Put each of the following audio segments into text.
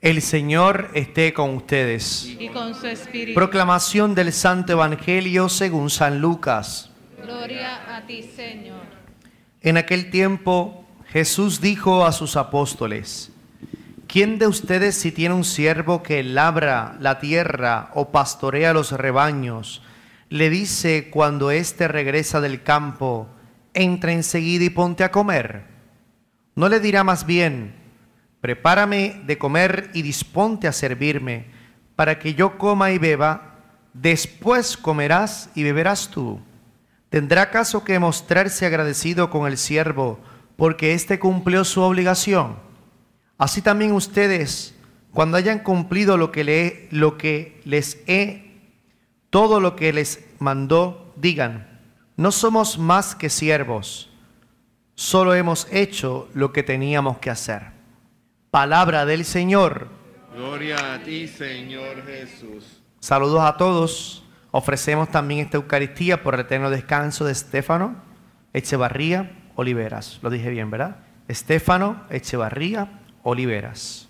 El Señor esté con ustedes. y con su espíritu. Proclamación del Santo Evangelio según San Lucas. Gloria a ti, Señor. En aquel tiempo Jesús dijo a sus apóstoles, ¿quién de ustedes si tiene un siervo que labra la tierra o pastorea los rebaños, le dice cuando éste regresa del campo, entra enseguida y ponte a comer? ¿No le dirá más bien, prepárame de comer y disponte a servirme, para que yo coma y beba, después comerás y beberás tú? ¿Tendrá acaso que mostrarse agradecido con el siervo porque éste cumplió su obligación? Así también ustedes, cuando hayan cumplido lo que, le- lo que les he, todo lo que les mandó, digan, no somos más que siervos, solo hemos hecho lo que teníamos que hacer. Palabra del Señor. Gloria a ti, Señor Jesús. Saludos a todos. Ofrecemos también esta Eucaristía por el eterno descanso de Estefano Echevarría Oliveras. Lo dije bien, ¿verdad? Estefano Echevarría Oliveras.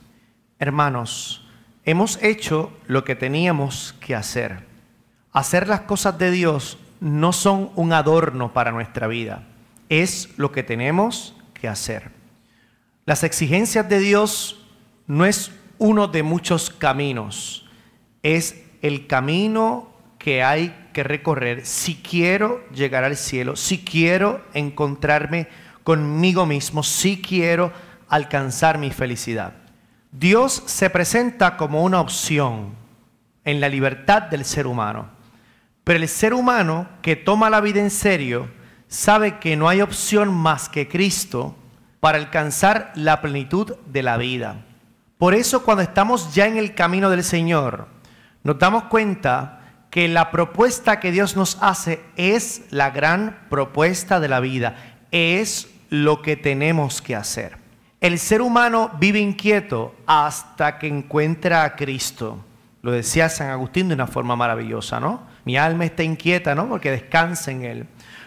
Hermanos, hemos hecho lo que teníamos que hacer. Hacer las cosas de Dios no son un adorno para nuestra vida, es lo que tenemos que hacer. Las exigencias de Dios no es uno de muchos caminos, es el camino que hay que recorrer si quiero llegar al cielo, si quiero encontrarme conmigo mismo, si quiero alcanzar mi felicidad. Dios se presenta como una opción en la libertad del ser humano. Pero el ser humano que toma la vida en serio sabe que no hay opción más que Cristo para alcanzar la plenitud de la vida. Por eso cuando estamos ya en el camino del Señor, nos damos cuenta que la propuesta que Dios nos hace es la gran propuesta de la vida, es lo que tenemos que hacer. El ser humano vive inquieto hasta que encuentra a Cristo. Lo decía San Agustín de una forma maravillosa, ¿no? Mi alma está inquieta, ¿no? Porque descansa en Él.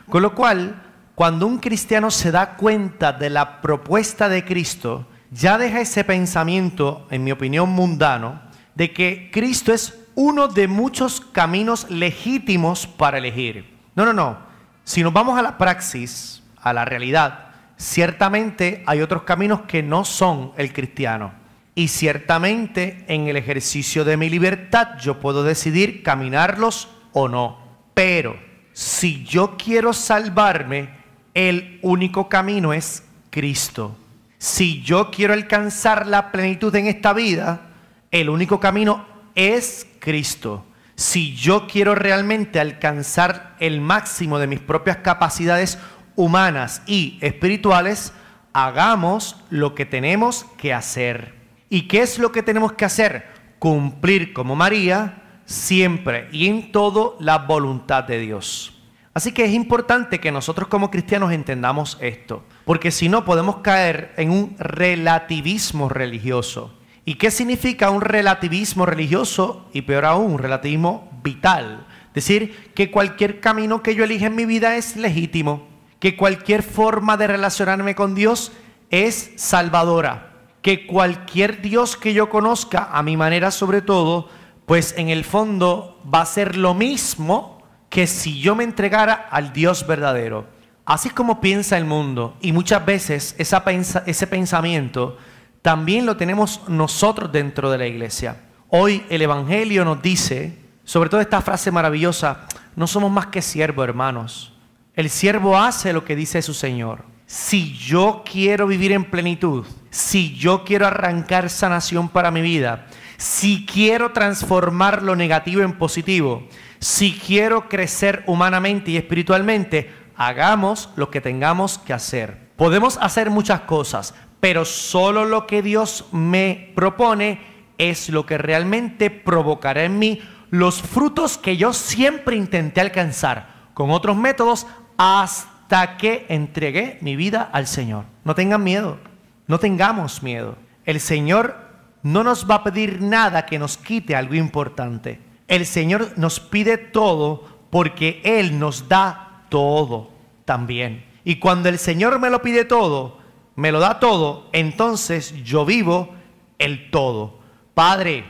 Con lo cual, cuando un cristiano se da cuenta de la propuesta de Cristo, ya deja ese pensamiento, en mi opinión, mundano, de que Cristo es uno de muchos caminos legítimos para elegir. No, no, no. Si nos vamos a la praxis, a la realidad, ciertamente hay otros caminos que no son el cristiano. Y ciertamente en el ejercicio de mi libertad yo puedo decidir caminarlos o no. Pero si yo quiero salvarme, el único camino es Cristo. Si yo quiero alcanzar la plenitud en esta vida, el único camino es Cristo. Si yo quiero realmente alcanzar el máximo de mis propias capacidades humanas y espirituales, hagamos lo que tenemos que hacer. ¿Y qué es lo que tenemos que hacer? Cumplir como María siempre y en todo la voluntad de Dios. Así que es importante que nosotros como cristianos entendamos esto, porque si no podemos caer en un relativismo religioso. ¿Y qué significa un relativismo religioso? Y peor aún, un relativismo vital. Decir que cualquier camino que yo elija en mi vida es legítimo, que cualquier forma de relacionarme con Dios es salvadora, que cualquier Dios que yo conozca, a mi manera sobre todo, pues en el fondo va a ser lo mismo que si yo me entregara al Dios verdadero. Así es como piensa el mundo y muchas veces esa ese pensamiento también lo tenemos nosotros dentro de la iglesia. Hoy el Evangelio nos dice, sobre todo esta frase maravillosa, no somos más que siervos, hermanos. El siervo hace lo que dice su Señor. Si yo quiero vivir en plenitud, si yo quiero arrancar sanación para mi vida, si quiero transformar lo negativo en positivo, si quiero crecer humanamente y espiritualmente, hagamos lo que tengamos que hacer. Podemos hacer muchas cosas, pero solo lo que Dios me propone es lo que realmente provocará en mí los frutos que yo siempre intenté alcanzar con otros métodos hasta que entregué mi vida al Señor. No tengan miedo, no tengamos miedo. El Señor no nos va a pedir nada que nos quite algo importante. El Señor nos pide todo porque Él nos da todo también. Y cuando el Señor me lo pide todo, me lo da todo, entonces yo vivo el todo. Padre,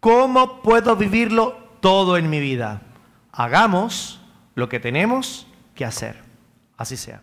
¿cómo puedo vivirlo todo en mi vida? Hagamos lo que tenemos que hacer. Así sea.